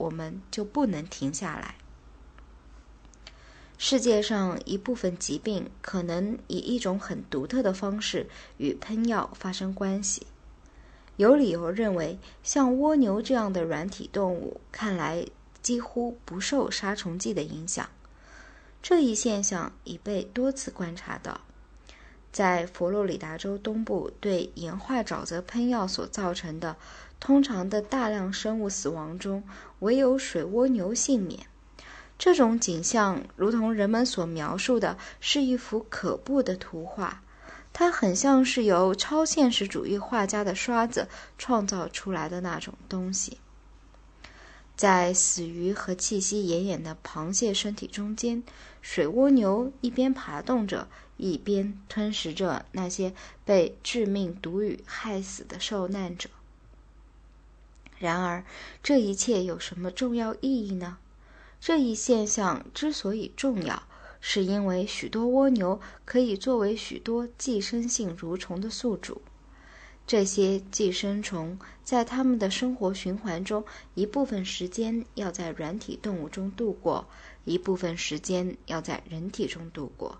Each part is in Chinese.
我们就不能停下来。世界上一部分疾病可能以一种很独特的方式与喷药发生关系。有理由认为，像蜗牛这样的软体动物，看来几乎不受杀虫剂的影响。这一现象已被多次观察到。在佛罗里达州东部对盐化沼泽喷药所造成的通常的大量生物死亡中，唯有水蜗牛幸免。这种景象，如同人们所描述的，是一幅可怖的图画。它很像是由超现实主义画家的刷子创造出来的那种东西。在死鱼和气息奄奄的螃蟹身体中间，水蜗牛一边爬动着，一边吞食着那些被致命毒雨害死的受难者。然而，这一切有什么重要意义呢？这一现象之所以重要，是因为许多蜗牛可以作为许多寄生性蠕虫的宿主。这些寄生虫在它们的生活循环中，一部分时间要在软体动物中度过，一部分时间要在人体中度过。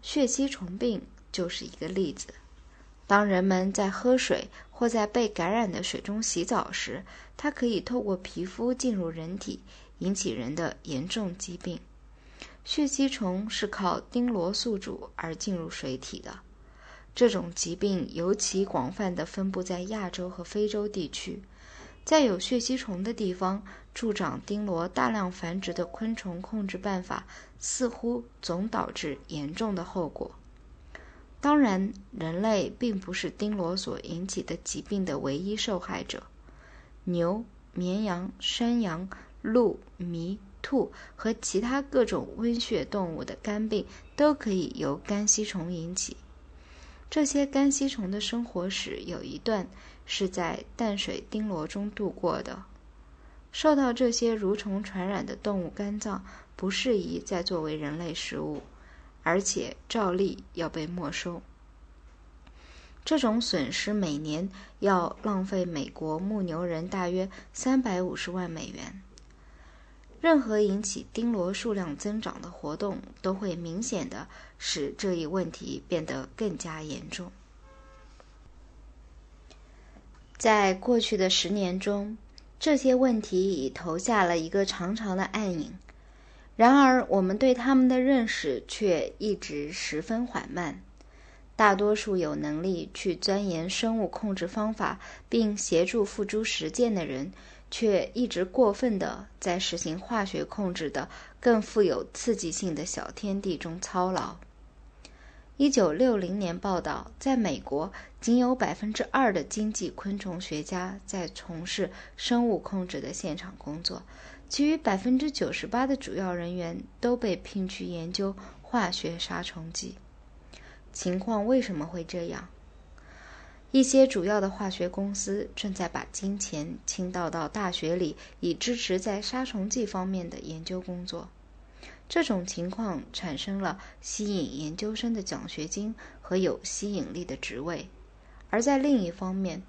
血吸虫病就是一个例子。当人们在喝水或在被感染的水中洗澡时，它可以透过皮肤进入人体。引起人的严重疾病。血吸虫是靠丁螺宿主而进入水体的。这种疾病尤其广泛地分布在亚洲和非洲地区。在有血吸虫的地方，助长丁螺大量繁殖的昆虫控制办法似乎总导致严重的后果。当然，人类并不是丁螺所引起的疾病的唯一受害者。牛、绵羊、山羊。鹿、麋、兔和其他各种温血动物的肝病都可以由肝吸虫引起。这些肝吸虫的生活史有一段是在淡水丁螺中度过的。受到这些蠕虫传染的动物肝脏不适宜再作为人类食物，而且照例要被没收。这种损失每年要浪费美国牧牛人大约三百五十万美元。任何引起丁螺数量增长的活动，都会明显的使这一问题变得更加严重。在过去的十年中，这些问题已投下了一个长长的暗影。然而，我们对他们的认识却一直十分缓慢。大多数有能力去钻研生物控制方法并协助付诸实践的人。却一直过分的在实行化学控制的更富有刺激性的小天地中操劳。一九六零年报道，在美国，仅有百分之二的经济昆虫学家在从事生物控制的现场工作，其余百分之九十八的主要人员都被聘去研究化学杀虫剂。情况为什么会这样？一些主要的化学公司正在把金钱倾倒到大学里，以支持在杀虫剂方面的研究工作。这种情况产生了吸引研究生的奖学金和有吸引力的职位，而在另一方面，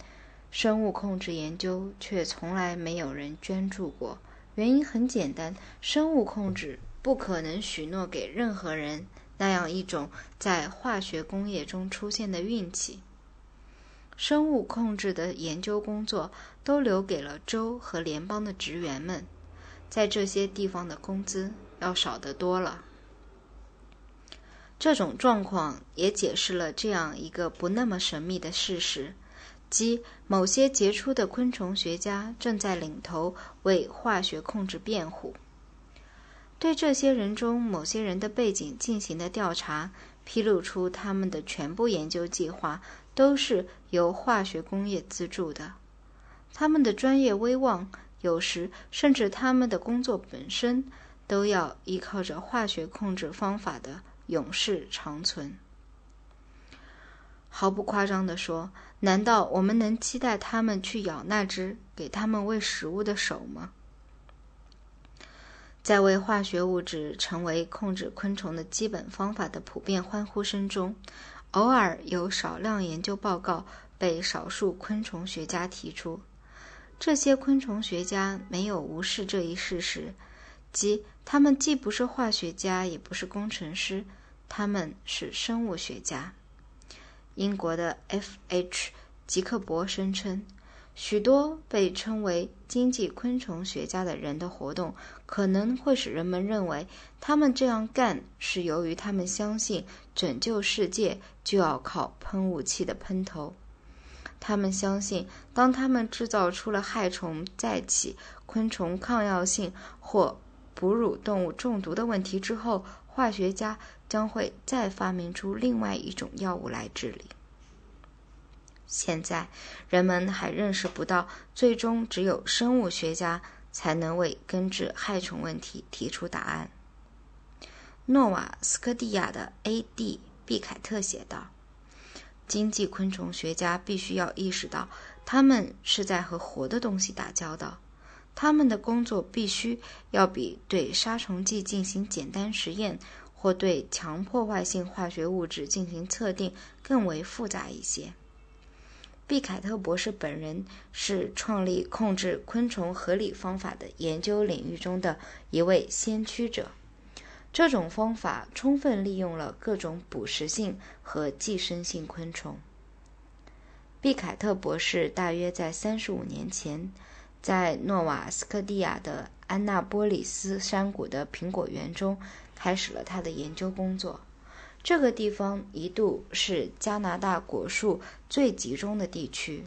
生物控制研究却从来没有人捐助过。原因很简单：生物控制不可能许诺给任何人那样一种在化学工业中出现的运气。生物控制的研究工作都留给了州和联邦的职员们，在这些地方的工资要少得多了。这种状况也解释了这样一个不那么神秘的事实，即某些杰出的昆虫学家正在领头为化学控制辩护。对这些人中某些人的背景进行的调查，披露出他们的全部研究计划。都是由化学工业资助的，他们的专业威望，有时甚至他们的工作本身，都要依靠着化学控制方法的永世长存。毫不夸张地说，难道我们能期待他们去咬那只给他们喂食物的手吗？在为化学物质成为控制昆虫的基本方法的普遍欢呼声中。偶尔有少量研究报告被少数昆虫学家提出，这些昆虫学家没有无视这一事实，即他们既不是化学家，也不是工程师，他们是生物学家。英国的 F.H. 吉克伯声称，许多被称为经济昆虫学家的人的活动，可能会使人们认为他们这样干是由于他们相信拯救世界就要靠喷雾器的喷头。他们相信，当他们制造出了害虫再起、昆虫抗药性或哺乳动物中毒的问题之后，化学家将会再发明出另外一种药物来治理。现在，人们还认识不到，最终只有生物学家才能为根治害虫问题提出答案。诺瓦斯科蒂亚的 A.D. 毕凯特写道。经济昆虫学家必须要意识到，他们是在和活的东西打交道。他们的工作必须要比对杀虫剂进行简单实验或对强破坏性化学物质进行测定更为复杂一些。毕凯特博士本人是创立控制昆虫合理方法的研究领域中的一位先驱者。这种方法充分利用了各种捕食性和寄生性昆虫。毕凯特博士大约在三十五年前，在诺瓦斯科蒂亚的安纳波里斯山谷的苹果园中开始了他的研究工作。这个地方一度是加拿大果树最集中的地区。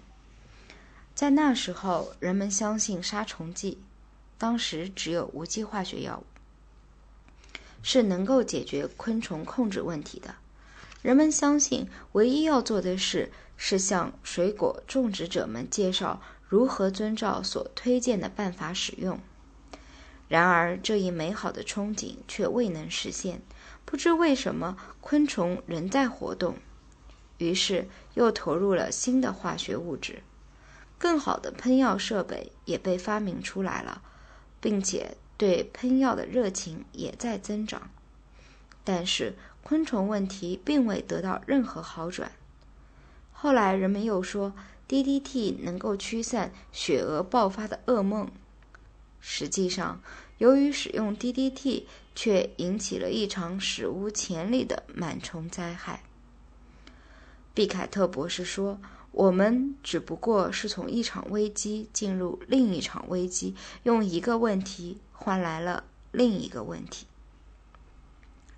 在那时候，人们相信杀虫剂，当时只有无机化学药物。是能够解决昆虫控制问题的。人们相信，唯一要做的事是向水果种植者们介绍如何遵照所推荐的办法使用。然而，这一美好的憧憬却未能实现。不知为什么，昆虫仍在活动。于是，又投入了新的化学物质。更好的喷药设备也被发明出来了，并且。对喷药的热情也在增长，但是昆虫问题并未得到任何好转。后来人们又说 DDT 能够驱散雪蛾爆发的噩梦。实际上，由于使用 DDT，却引起了一场史无前例的螨虫灾害。毕凯特博士说。我们只不过是从一场危机进入另一场危机，用一个问题换来了另一个问题。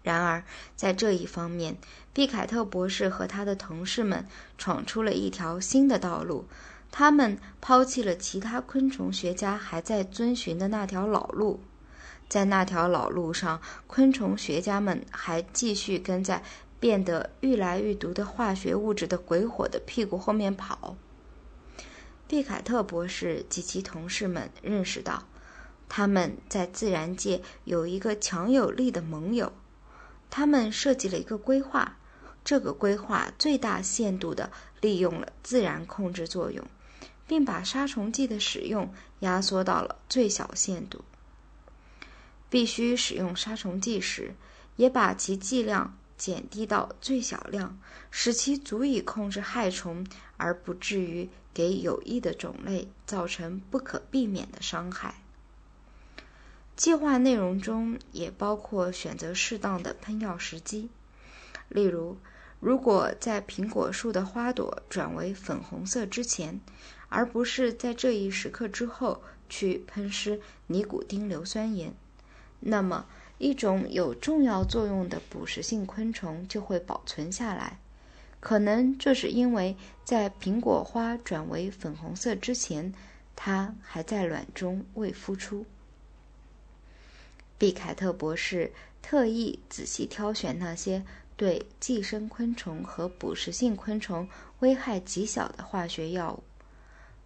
然而，在这一方面，毕凯特博士和他的同事们闯出了一条新的道路。他们抛弃了其他昆虫学家还在遵循的那条老路，在那条老路上，昆虫学家们还继续跟在。变得愈来愈毒的化学物质的鬼火的屁股后面跑。毕凯特博士及其同事们认识到，他们在自然界有一个强有力的盟友。他们设计了一个规划，这个规划最大限度地利用了自然控制作用，并把杀虫剂的使用压缩到了最小限度。必须使用杀虫剂时，也把其剂量。减低到最小量，使其足以控制害虫，而不至于给有益的种类造成不可避免的伤害。计划内容中也包括选择适当的喷药时机，例如，如果在苹果树的花朵转为粉红色之前，而不是在这一时刻之后去喷施尼古丁硫酸盐，那么。一种有重要作用的捕食性昆虫就会保存下来，可能这是因为在苹果花转为粉红色之前，它还在卵中未孵出。毕凯特博士特意仔细挑选那些对寄生昆虫和捕食性昆虫危害极小的化学药物。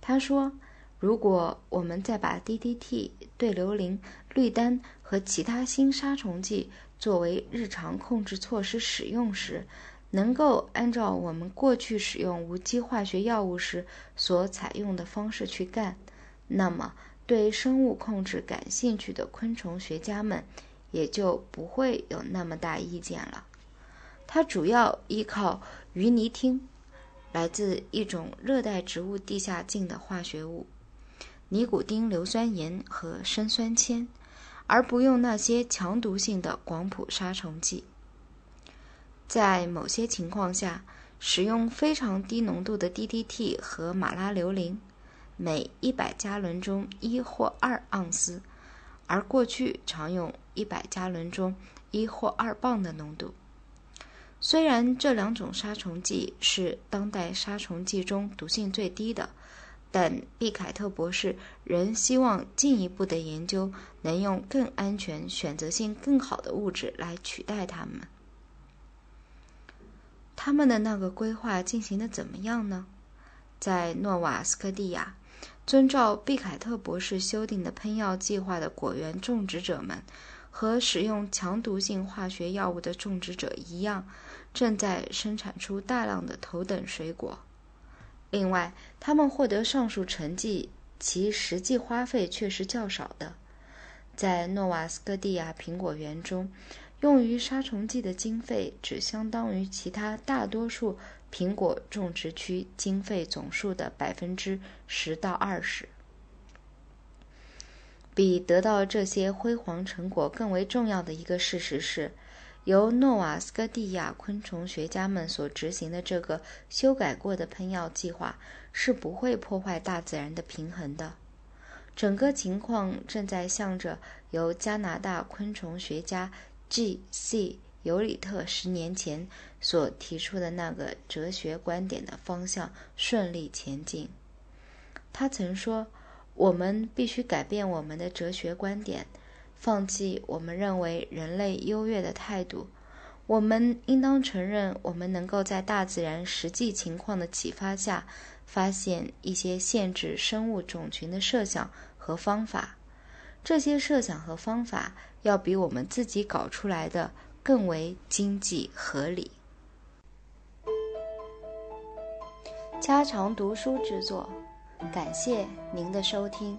他说。如果我们再把 DDT、对硫磷、氯丹和其他新杀虫剂作为日常控制措施使用时，能够按照我们过去使用无机化学药物时所采用的方式去干，那么对生物控制感兴趣的昆虫学家们也就不会有那么大意见了。它主要依靠鱼泥汀，来自一种热带植物地下茎的化学物。尼古丁硫酸盐和砷酸铅，而不用那些强毒性的广谱杀虫剂。在某些情况下，使用非常低浓度的 DDT 和马拉硫磷，每100加仑中一或二盎司，而过去常用100加仑中一或二磅的浓度。虽然这两种杀虫剂是当代杀虫剂中毒性最低的，但毕凯特博士仍希望进一步的研究能用更安全、选择性更好的物质来取代它们。他们的那个规划进行的怎么样呢？在诺瓦斯科蒂亚，遵照毕凯特博士修订的喷药计划的果园种植者们，和使用强毒性化学药物的种植者一样。正在生产出大量的头等水果。另外，他们获得上述成绩，其实际花费却是较少的。在诺瓦斯科蒂亚苹果园中，用于杀虫剂的经费只相当于其他大多数苹果种植区经费总数的百分之十到二十。比得到这些辉煌成果更为重要的一个事实是。由诺瓦斯科蒂亚昆虫学家们所执行的这个修改过的喷药计划是不会破坏大自然的平衡的。整个情况正在向着由加拿大昆虫学家 G.C. 尤里特十年前所提出的那个哲学观点的方向顺利前进。他曾说：“我们必须改变我们的哲学观点。”放弃我们认为人类优越的态度，我们应当承认，我们能够在大自然实际情况的启发下，发现一些限制生物种群的设想和方法。这些设想和方法要比我们自己搞出来的更为经济合理。加长读书制作，感谢您的收听。